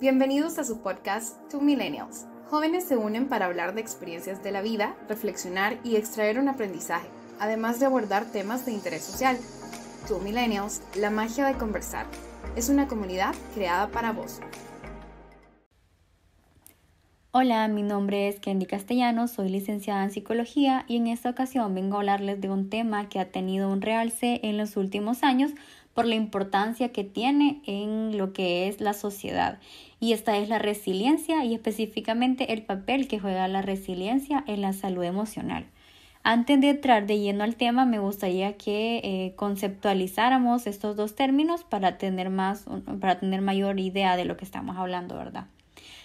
Bienvenidos a su podcast Two Millennials. Jóvenes se unen para hablar de experiencias de la vida, reflexionar y extraer un aprendizaje, además de abordar temas de interés social. Two Millennials, la magia de conversar, es una comunidad creada para vos. Hola, mi nombre es Kendi Castellanos, soy licenciada en psicología y en esta ocasión vengo a hablarles de un tema que ha tenido un realce en los últimos años por la importancia que tiene en lo que es la sociedad. Y esta es la resiliencia y específicamente el papel que juega la resiliencia en la salud emocional. Antes de entrar de lleno al tema, me gustaría que eh, conceptualizáramos estos dos términos para tener, más, para tener mayor idea de lo que estamos hablando, ¿verdad?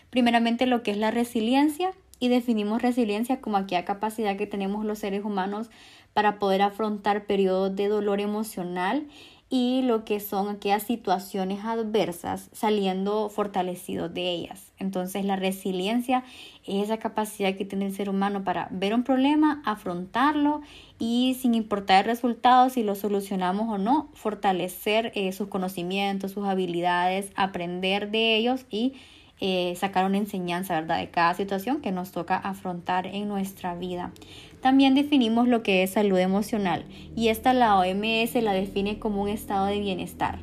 Primeramente lo que es la resiliencia y definimos resiliencia como aquella capacidad que tenemos los seres humanos para poder afrontar periodos de dolor emocional y lo que son aquellas situaciones adversas saliendo fortalecidos de ellas. Entonces la resiliencia es esa capacidad que tiene el ser humano para ver un problema, afrontarlo y sin importar el resultado, si lo solucionamos o no, fortalecer eh, sus conocimientos, sus habilidades, aprender de ellos y eh, sacar una enseñanza, ¿verdad? De cada situación que nos toca afrontar en nuestra vida. También definimos lo que es salud emocional y esta la OMS la define como un estado de bienestar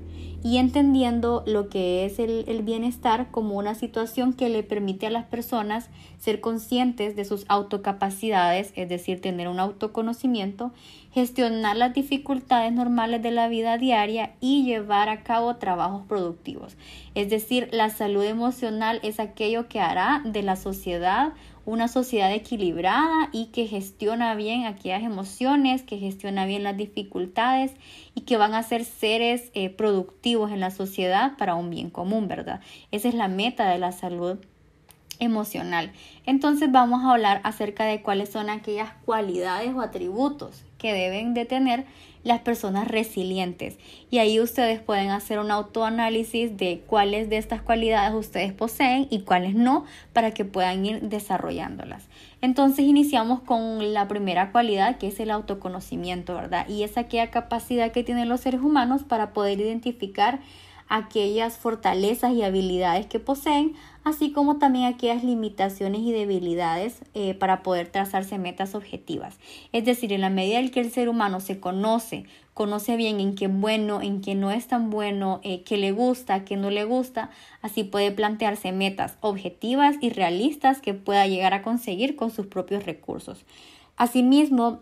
y entendiendo lo que es el, bienestar como una situación que le permite a las personas ser conscientes de sus autocapacidades, es decir, tener un autoconocimiento, gestionar las dificultades normales de la vida diaria y llevar a cabo trabajos productivos. Es decir, la salud emocional es aquello que hará de la sociedad una sociedad equilibrada y que gestiona bien aquellas emociones, que gestiona bien las dificultades y que van a ser seres eh, productivos en la sociedad para un bien común, ¿verdad? Esa es la meta de la salud emocional. Entonces vamos a hablar acerca de cuáles son aquellas cualidades o atributos que deben de tener las personas resilientes. Y ahí ustedes pueden hacer un autoanálisis de cuáles de estas cualidades ustedes poseen y cuáles no para que puedan ir desarrollándolas. Entonces iniciamos con la primera cualidad que es el autoconocimiento, ¿verdad? Y es aquella capacidad que tienen los seres humanos para poder identificar aquellas fortalezas y habilidades que poseen, así como también aquellas limitaciones y debilidades eh, para poder trazarse metas objetivas. Es decir, en la medida en que el ser humano se conoce, conoce bien en qué bueno, en qué no es tan bueno, eh, qué le gusta, qué no le gusta, así puede plantearse metas objetivas y realistas que pueda llegar a conseguir con sus propios recursos. Asimismo,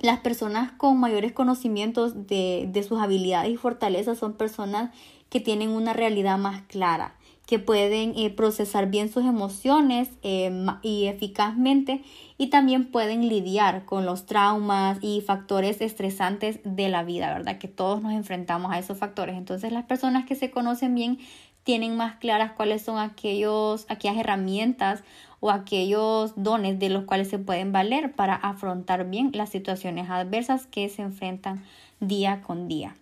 las personas con mayores conocimientos de, de sus habilidades y fortalezas son personas que tienen una realidad más clara, que pueden eh, procesar bien sus emociones eh, y eficazmente y también pueden lidiar con los traumas y factores estresantes de la vida, ¿verdad? Que todos nos enfrentamos a esos factores. Entonces las personas que se conocen bien tienen más claras cuáles son aquellos, aquellas herramientas o aquellos dones de los cuales se pueden valer para afrontar bien las situaciones adversas que se enfrentan día con día.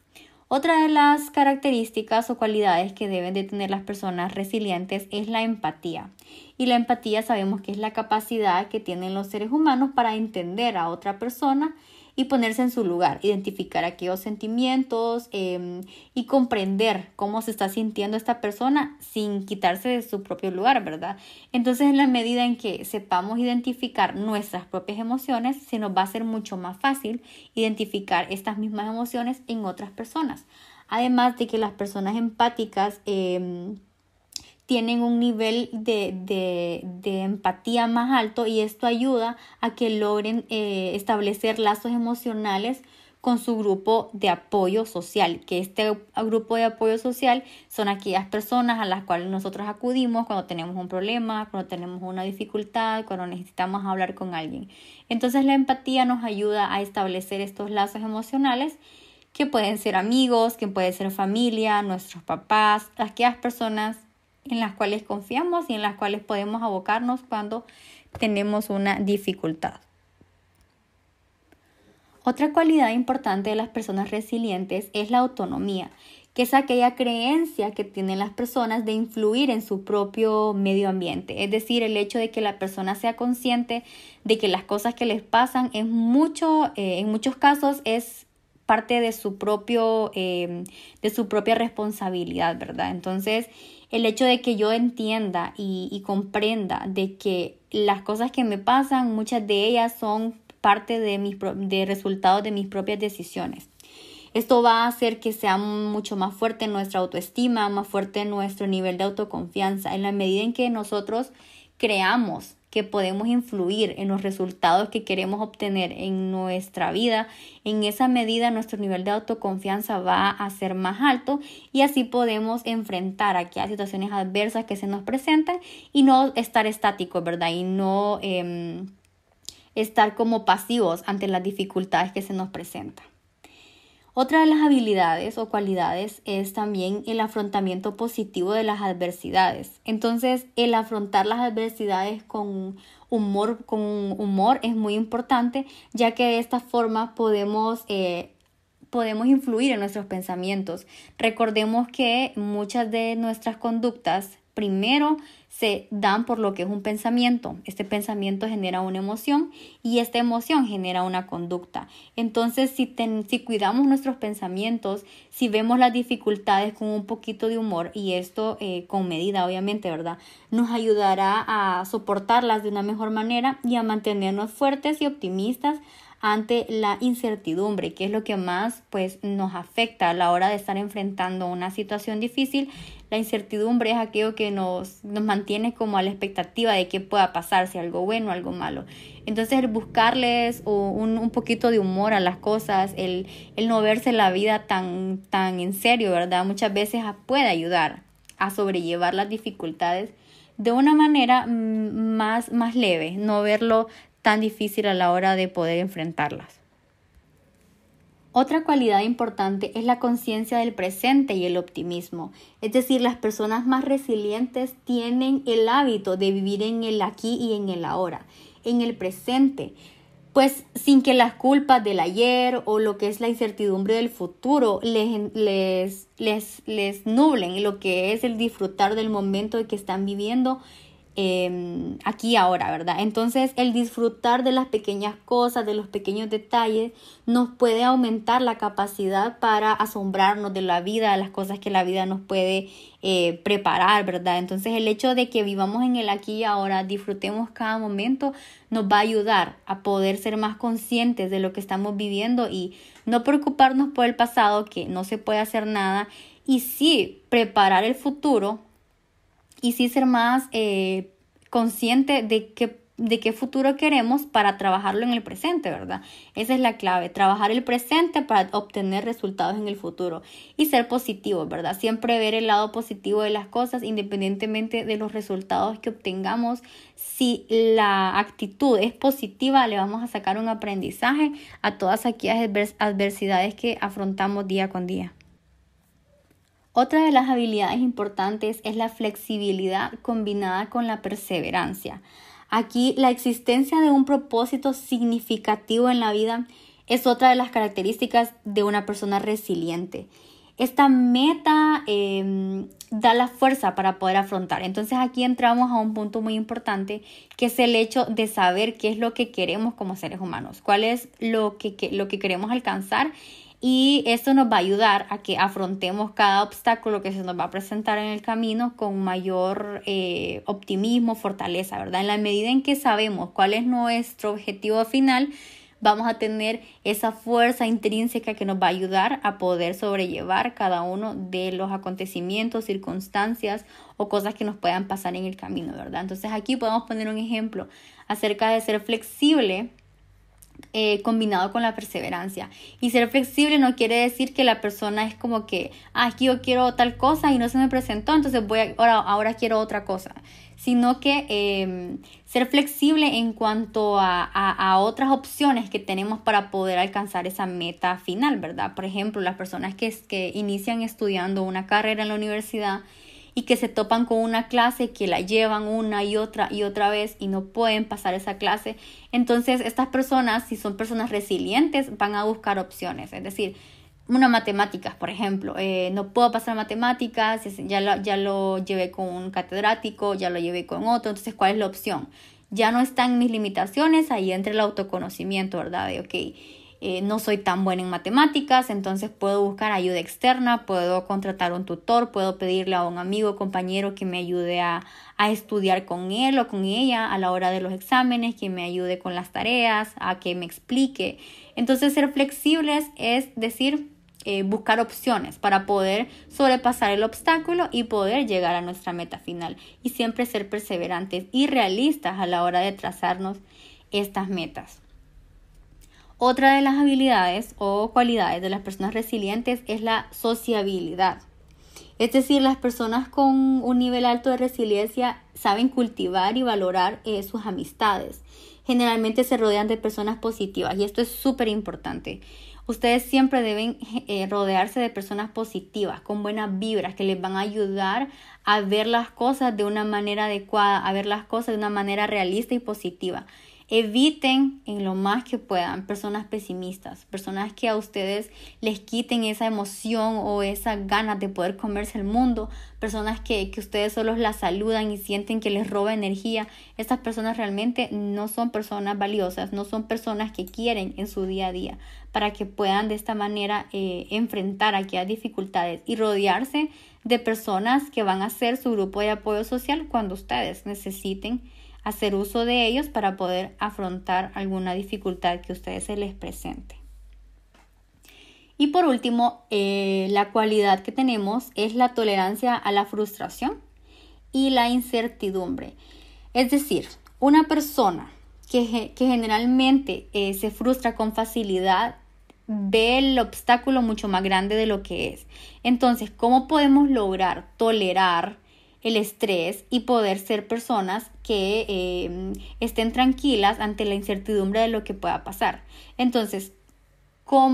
Otra de las características o cualidades que deben de tener las personas resilientes es la empatía. Y la empatía sabemos que es la capacidad que tienen los seres humanos para entender a otra persona y ponerse en su lugar, identificar aquellos sentimientos em, y comprender cómo se está sintiendo esta persona sin quitarse de su propio lugar, ¿verdad? Entonces, en la medida en que sepamos identificar nuestras propias emociones, se nos va a hacer mucho más fácil identificar estas mismas emociones en otras personas. Además de que las personas empáticas em, tienen un nivel de, empatía más alto y esto ayuda a que logren eh, establecer lazos emocionales con su grupo de apoyo social, que este grupo de apoyo social son aquellas personas a las cuales nosotros acudimos cuando tenemos un problema, cuando tenemos una dificultad, cuando necesitamos hablar con alguien. Entonces la empatía nos ayuda a establecer estos lazos emocionales que pueden ser amigos, que pueden ser familia, nuestros papás, aquellas personas en las cuales confiamos y en las cuales podemos abocarnos cuando tenemos una dificultad. Otra cualidad importante de las personas resilientes es la autonomía, que es aquella creencia que tienen las personas de influir en su propio medio ambiente. Es decir, el hecho de que la persona sea consciente de que las cosas que les pasan en, mucho, eh, en muchos casos es parte de su propio, em, de su propia responsabilidad, ¿verdad? Entonces, el hecho de que yo entienda y, y comprenda de que las cosas que me pasan, muchas de ellas son parte de mis de resultados de mis propias decisiones. Esto va a hacer que sea mucho más fuerte nuestra autoestima, más fuerte nuestro nivel de autoconfianza, en la medida en que nosotros creamos que podemos influir en los resultados que queremos obtener en nuestra vida, en esa medida nuestro nivel de autoconfianza va a ser más alto y así podemos enfrentar aquellas situaciones adversas que se nos presentan y no estar estáticos, ¿verdad? Y no em, estar como pasivos ante las dificultades que se nos presentan. Otra de las habilidades o cualidades es también el afrontamiento positivo de las adversidades. Entonces, el afrontar las adversidades con humor, con humor es muy importante, ya que de esta forma podemos eh, podemos influir en nuestros pensamientos. Recordemos que muchas de nuestras conductas primero se dan por lo que es un pensamiento. Este pensamiento genera una emoción y esta emoción genera una conducta. Entonces, si, si cuidamos nuestros pensamientos, si vemos las dificultades con un poquito de humor y esto eh, con medida, obviamente, ¿verdad? Nos ayudará a soportarlas de una mejor manera y a mantenernos fuertes y optimistas ante la incertidumbre, que es lo que más pues nos afecta a la hora de estar enfrentando una situación difícil. La incertidumbre es aquello que nos, nos mantiene como a la expectativa de qué pueda pasar, si algo bueno o algo malo. Entonces el buscarles un, un, poquito de humor a las cosas, el, el no verse la vida tan, tan en serio, ¿verdad? Muchas veces puede ayudar a sobrellevar las dificultades de una manera mm, más, más leve, no verlo tan difícil a la hora de poder enfrentarlas. Otra cualidad importante es la conciencia del presente y el optimismo. Es decir, las personas más resilientes tienen el hábito de vivir en el aquí y en el ahora, en el presente, pues sin que las culpas del ayer o lo que es la incertidumbre del futuro les, les, les, les nublen lo que es el disfrutar del momento que están viviendo Em, aquí ahora, ¿verdad? Entonces el disfrutar de las pequeñas cosas, de los pequeños detalles, nos puede aumentar la capacidad para asombrarnos de la vida, de las cosas que la vida nos puede eh, preparar, ¿verdad? Entonces el hecho de que vivamos en el aquí y ahora, disfrutemos cada momento, nos va a ayudar a poder ser más conscientes de lo que estamos viviendo y no preocuparnos por el pasado, que no se puede hacer nada, y sí preparar el futuro y sí ser más eh, consciente de qué, de qué futuro queremos para trabajarlo en el presente, ¿verdad? Esa es la clave, trabajar el presente para obtener resultados en el futuro y ser positivo, ¿verdad? Siempre ver el lado positivo de las cosas independientemente de los resultados que obtengamos. Si la actitud es positiva, le vamos a sacar un aprendizaje a todas aquellas adversidades que afrontamos día con día. Otra de las habilidades importantes es la flexibilidad combinada con la perseverancia. Aquí la existencia de un propósito significativo en la vida es otra de las características de una persona resiliente. Esta meta em, da la fuerza para poder afrontar. Entonces aquí entramos a un punto muy importante que es el hecho de saber qué es lo que queremos como seres humanos, cuál es lo que, lo que queremos alcanzar y esto nos va a ayudar a que afrontemos cada obstáculo que se nos va a presentar en el camino con mayor eh, optimismo, fortaleza, ¿verdad? En la medida en que sabemos cuál es nuestro objetivo final, vamos a tener esa fuerza intrínseca que nos va a ayudar a poder sobrellevar cada uno de los acontecimientos, circunstancias o cosas que nos puedan pasar en el camino, ¿verdad? Entonces aquí podemos poner un ejemplo acerca de ser flexible eh, combinado con la perseverancia. Y ser flexible no quiere decir que la persona es como que, ah, aquí yo quiero tal cosa y no se me presentó, entonces voy a, ahora, ahora quiero otra cosa. Sino que em, ser flexible en cuanto a, a, otras opciones que tenemos para poder alcanzar esa meta final, ¿verdad? Por ejemplo, las personas que, que inician estudiando una carrera en la universidad y que se topan con una clase que la llevan una y otra y otra vez y no pueden pasar esa clase. Entonces estas personas, si son personas resilientes, van a buscar opciones. Es decir, una matemáticas, por ejemplo. Eh, no puedo pasar matemáticas, ya lo, ya lo llevé con un catedrático, ya lo llevé con otro. Entonces, ¿cuál es la opción? Ya no están mis limitaciones, ahí entra el autoconocimiento, ¿verdad? De, ok, eh, no soy tan buena en matemáticas, entonces puedo buscar ayuda externa, puedo contratar un tutor, puedo pedirle a un amigo, compañero que me ayude a, a, estudiar con él o con ella a la hora de los exámenes, que me ayude con las tareas, a que me explique. Entonces ser flexibles es decir, eh, buscar opciones para poder sobrepasar el obstáculo y poder llegar a nuestra meta final. Y siempre ser perseverantes y realistas a la hora de trazarnos estas metas. Otra de las habilidades o cualidades de las personas resilientes es la sociabilidad. Es decir, las personas con un nivel alto de resiliencia saben cultivar y valorar eh, sus amistades. Generalmente se rodean de personas positivas y esto es súper importante. Ustedes siempre deben eh, rodearse de personas positivas, con buenas vibras, que les van a ayudar a ver las cosas de una manera adecuada, a ver las cosas de una manera realista y positiva. Eviten en lo más que puedan personas pesimistas, personas que a ustedes les quiten esa emoción o esa ganas de poder comerse el mundo, personas que, que ustedes solo las saludan y sienten que les roba energía. Estas personas realmente no son personas valiosas, no son personas que quieren en su día a día para que puedan de esta manera eh, enfrentar aquellas dificultades y rodearse de personas que van a ser su grupo de apoyo social cuando ustedes necesiten hacer uso de ellos para poder afrontar alguna dificultad que a ustedes se les presente. Y por último, eh, la cualidad que tenemos es la tolerancia a la frustración y la incertidumbre. Es decir, una persona que, generalmente eh, se frustra con facilidad ve el obstáculo mucho más grande de lo que es. Entonces, ¿cómo podemos lograr tolerar el estrés y poder ser personas que eh, estén tranquilas ante la incertidumbre de lo que pueda pasar. Entonces,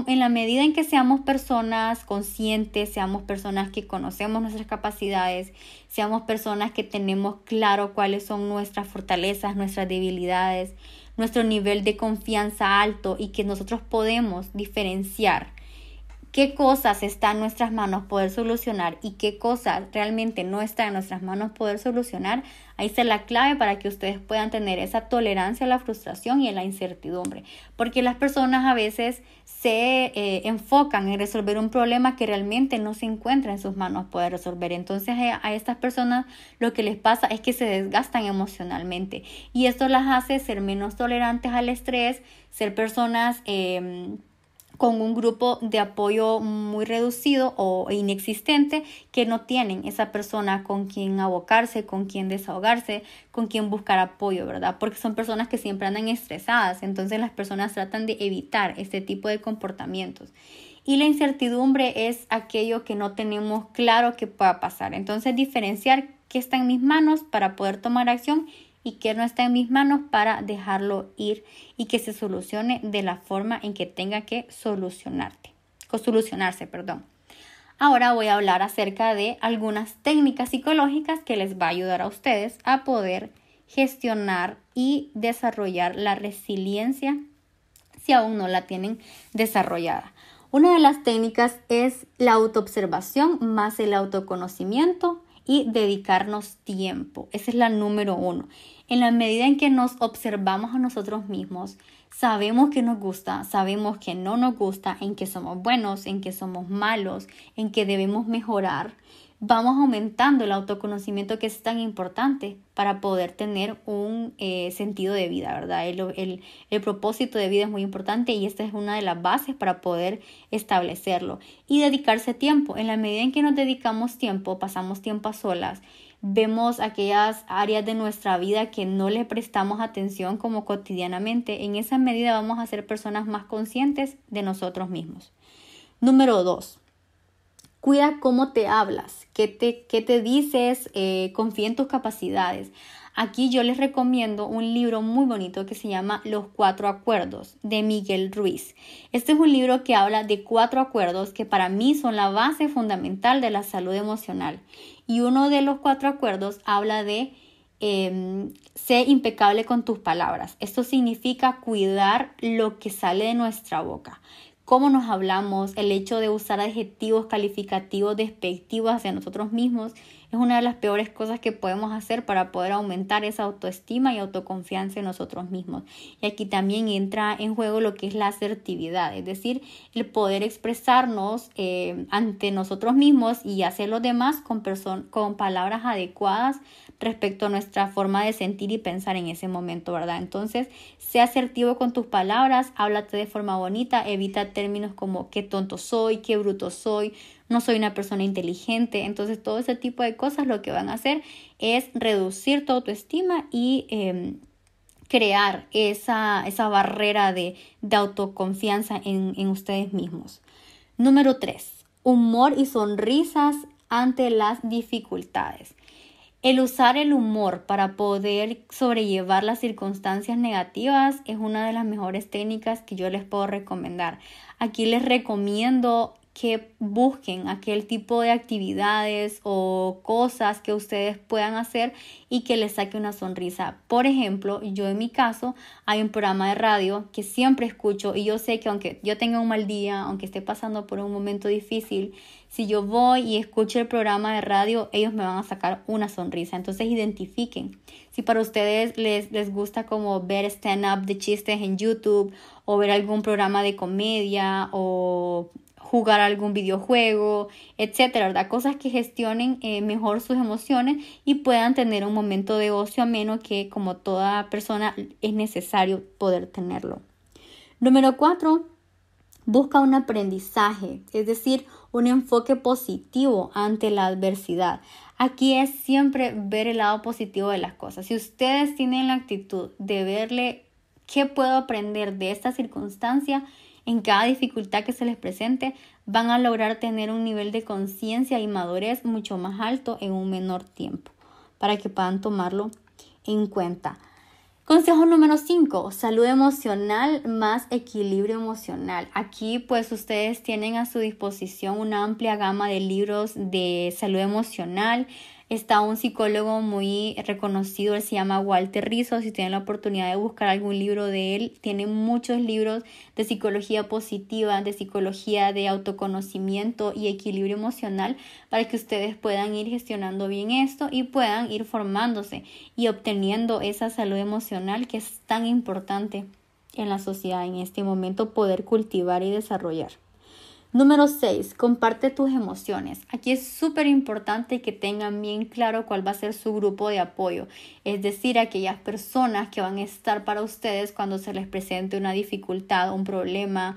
en la medida en que seamos personas conscientes, seamos personas que conocemos nuestras capacidades, seamos personas que tenemos claro cuáles son nuestras fortalezas, nuestras debilidades, nuestro nivel de confianza alto y que nosotros podemos diferenciar qué cosas está en nuestras manos poder solucionar y qué cosas realmente no está en nuestras manos poder solucionar, ahí está la clave para que ustedes puedan tener esa tolerancia a la frustración y a la incertidumbre. Porque las personas a veces se eh, enfocan en resolver un problema que realmente no se encuentra en sus manos poder resolver. Entonces a, a estas personas lo que les pasa es que se desgastan emocionalmente y esto las hace ser menos tolerantes al estrés, ser personas... Eh, con un grupo de apoyo muy reducido o inexistente que no tienen esa persona con quien abocarse, con quien desahogarse, con quien buscar apoyo, ¿verdad? Porque son personas que siempre andan estresadas, entonces las personas tratan de evitar este tipo de comportamientos. Y la incertidumbre es aquello que no tenemos claro que pueda pasar. Entonces diferenciar qué está en mis manos para poder tomar acción y que no está en mis manos para dejarlo ir y que se solucione de la forma en que tenga que solucionarte, o solucionarse, perdón. Ahora voy a hablar acerca de algunas técnicas psicológicas que les va a ayudar a ustedes a poder gestionar y desarrollar la resiliencia si aún no la tienen desarrollada. Una de las técnicas es la autoobservación más el autoconocimiento y dedicarnos tiempo. Esa es la número uno. En la medida en que nos observamos a nosotros mismos, sabemos que nos gusta, sabemos que no nos gusta, en que somos buenos, en que somos malos, en que debemos mejorar vamos aumentando el autoconocimiento que es tan importante para poder tener un eh, sentido de vida, ¿verdad? El, el, propósito de vida es muy importante y esta es una de las bases para poder establecerlo. Y dedicarse tiempo. En la medida en que nos dedicamos tiempo, pasamos tiempo a solas, vemos aquellas áreas de nuestra vida que no le prestamos atención como cotidianamente, en esa medida vamos a ser personas más conscientes de nosotros mismos. Número dos, Cuida cómo te hablas, qué te, qué te dices, eh, confía en tus capacidades. Aquí yo les recomiendo un libro muy bonito que se llama Los Cuatro Acuerdos de Miguel Ruiz. Este es un libro que habla de cuatro acuerdos que para mí son la base fundamental de la salud emocional. Y uno de los cuatro acuerdos habla de eh, sé impecable con tus palabras. Esto significa cuidar lo que sale de nuestra boca cómo nos hablamos, el hecho de usar adjetivos calificativos despectivos hacia nosotros mismos, es una de las peores cosas que podemos hacer para poder aumentar esa autoestima y autoconfianza en nosotros mismos. Y aquí también entra en juego lo que es la asertividad, es decir, el poder expresarnos eh, ante nosotros mismos y hacer los demás con palabras adecuadas respecto a nuestra forma de sentir y pensar en ese momento, ¿verdad? Entonces, sea asertivo con tus palabras, háblate de forma bonita, evita términos como qué tonto soy, qué bruto soy, no soy una persona inteligente. Entonces, todo ese tipo de cosas lo que van a hacer es reducir tu autoestima y em, crear esa, esa barrera de, de autoconfianza en, en ustedes mismos. Número 3. Humor y sonrisas ante las dificultades. El usar el humor para poder sobrellevar las circunstancias negativas es una de las mejores técnicas que yo les puedo recomendar. Aquí les recomiendo que busquen aquel tipo de actividades o cosas que ustedes puedan hacer y que les saque una sonrisa. Por ejemplo, yo en mi caso hay un programa de radio que siempre escucho y yo sé que aunque yo tenga un mal día, aunque esté pasando por un momento difícil, si yo voy y escucho el programa de radio, ellos me van a sacar una sonrisa. Entonces identifiquen. Si para ustedes les, les gusta como ver stand-up de chistes en YouTube o ver algún programa de comedia o jugar algún videojuego, etcétera. Cosas que gestionen eh, mejor sus emociones y puedan tener un momento de ocio ameno que como toda persona es necesario poder tenerlo. Número cuatro, busca un aprendizaje, es decir, un enfoque positivo ante la adversidad. Aquí es siempre ver el lado positivo de las cosas. Si ustedes tienen la actitud de verle qué puedo aprender de esta circunstancia, en cada dificultad que se les presente, van a lograr tener un nivel de conciencia y madurez mucho más alto en un menor tiempo, para que puedan tomarlo en cuenta. Consejo número 5, salud emocional más equilibrio emocional. Aquí pues ustedes tienen a su disposición una amplia gama de libros de salud emocional Está un psicólogo muy reconocido, él se llama Walter Rizzo. Si tienen la oportunidad de buscar algún libro de él, tiene muchos libros de psicología positiva, de psicología de autoconocimiento y equilibrio emocional para que ustedes puedan ir gestionando bien esto y puedan ir formándose y obteniendo esa salud emocional que es tan importante en la sociedad en este momento poder cultivar y desarrollar. Número 6. Comparte tus emociones. Aquí es súper importante que tengan bien claro cuál va a ser su grupo de apoyo, es decir, aquellas personas que van a estar para ustedes cuando se les presente una dificultad, un problema,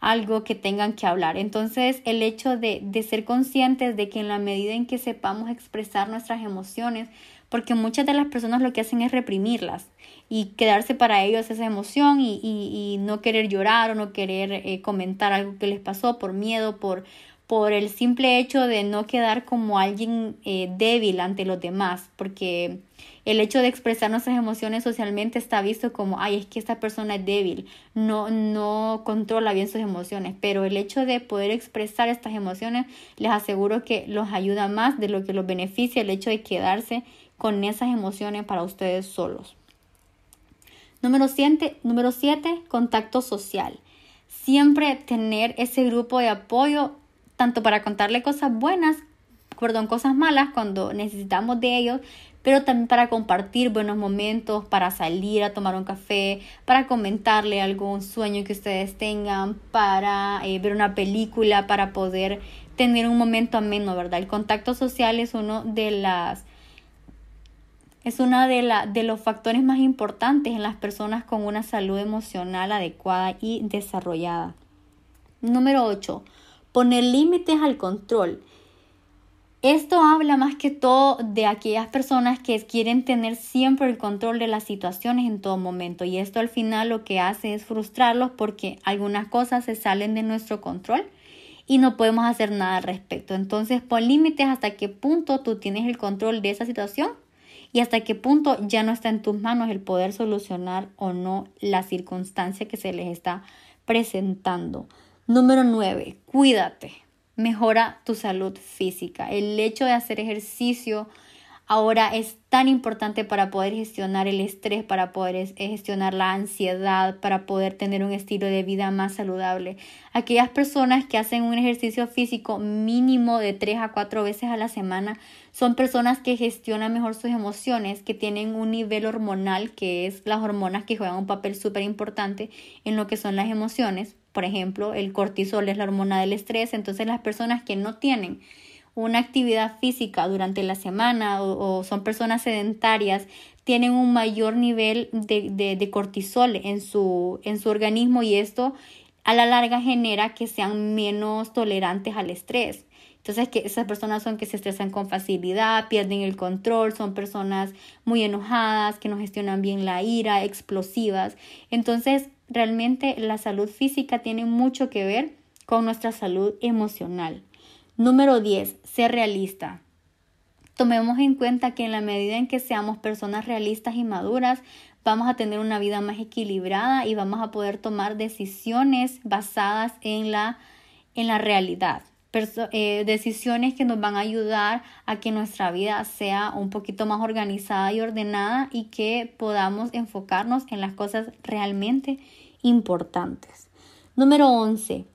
algo que tengan que hablar. Entonces, el hecho de, de ser conscientes de que en la medida en que sepamos expresar nuestras emociones, porque muchas de las personas lo que hacen es reprimirlas y quedarse para ellos esa emoción y, y, no querer llorar o no querer eh, comentar algo que les pasó por miedo, por, por el simple hecho de no quedar como alguien eh, débil ante los demás, porque el hecho de expresar nuestras emociones socialmente está visto como, ay, es que esta persona es débil, no, no controla bien sus emociones, pero el hecho de poder expresar estas emociones, les aseguro que los ayuda más de lo que los beneficia el hecho de quedarse con esas emociones para ustedes solos. Número 7, número contacto social. Siempre tener ese grupo de apoyo, tanto para contarle cosas buenas, perdón, cosas malas cuando necesitamos de ellos, pero también para compartir buenos momentos, para salir a tomar un café, para comentarle algún sueño que ustedes tengan, para eh, ver una película, para poder tener un momento ameno, ¿verdad? El contacto social es uno de las es uno de, la, de los factores más importantes en las personas con una salud emocional adecuada y desarrollada. Número 8. Poner límites al control. Esto habla más que todo de aquellas personas que quieren tener siempre el control de las situaciones en todo momento y esto al final lo que hace es frustrarlos porque algunas cosas se salen de nuestro control y no podemos hacer nada al respecto. Entonces pon límites hasta qué punto tú tienes el control de esa situación y hasta qué punto ya no está en tus manos el poder solucionar o no la circunstancia que se les está presentando. Número 9. Cuídate. Mejora tu salud física. El hecho de hacer ejercicio ahora es tan importante para poder gestionar el estrés, para poder eh, gestionar la ansiedad, para poder tener un estilo de vida más saludable. Aquellas personas que hacen un ejercicio físico mínimo de 3 a 4 veces a la semana son personas que gestionan mejor sus emociones, que tienen un nivel hormonal, que es las hormonas que juegan un papel súper importante en lo que son las emociones. Por ejemplo, el cortisol es la hormona del estrés, entonces las personas que no tienen una actividad física durante la semana o, son personas sedentarias, tienen un mayor nivel de, cortisol en su, en su organismo y esto a la larga genera que sean menos tolerantes al estrés. Entonces, que esas personas son que se estresan con facilidad, pierden el control, son personas muy enojadas, que no gestionan bien la ira, explosivas. Entonces, realmente la salud física tiene mucho que ver con nuestra salud emocional. Número 10. Ser realista. Tomemos en cuenta que en la medida en que seamos personas realistas y maduras, vamos a tener una vida más equilibrada y vamos a poder tomar decisiones basadas en la, en la realidad. Eh, decisiones que nos van a ayudar a que nuestra vida sea un poquito más organizada y ordenada y que podamos enfocarnos en las cosas realmente importantes. Número 11.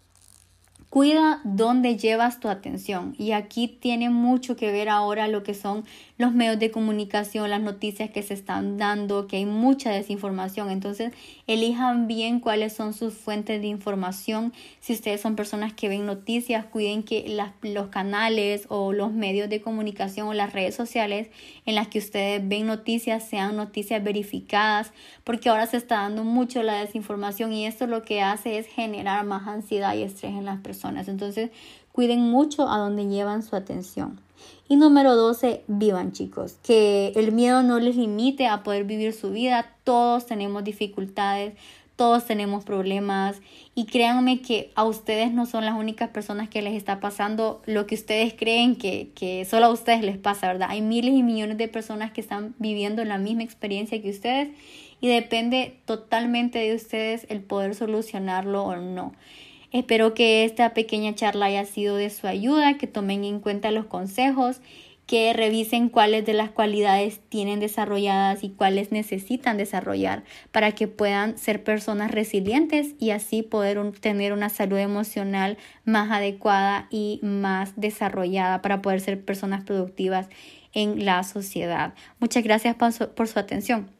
Cuida dónde llevas tu atención y aquí tiene mucho que ver ahora lo que son los medios de comunicación, las noticias que se están dando, que hay mucha desinformación. Entonces, elijan bien cuáles son sus fuentes de información. Si ustedes son personas que ven noticias, cuiden que los canales o los medios de comunicación o las redes sociales en las que ustedes ven noticias sean noticias verificadas, porque ahora se está dando mucho la desinformación y esto lo que hace es generar más ansiedad y estrés en las personas. Entonces, cuiden mucho a donde llevan su atención. Y número 12, vivan chicos, que el miedo no les limite a poder vivir su vida. Todos tenemos dificultades, todos tenemos problemas y créanme que a ustedes no son las únicas personas que les está pasando lo que ustedes creen que, que solo a ustedes les pasa, ¿verdad? Hay miles y millones de personas que están viviendo la misma experiencia que ustedes y depende totalmente de ustedes el poder solucionarlo o no. Espero que esta pequeña charla haya sido de su ayuda, que tomen en cuenta los consejos, que revisen cuáles de las cualidades tienen desarrolladas y cuáles necesitan desarrollar para que puedan ser personas resilientes y así poder tener una salud emocional más adecuada y más desarrollada para poder ser personas productivas en la sociedad. Muchas gracias por su atención.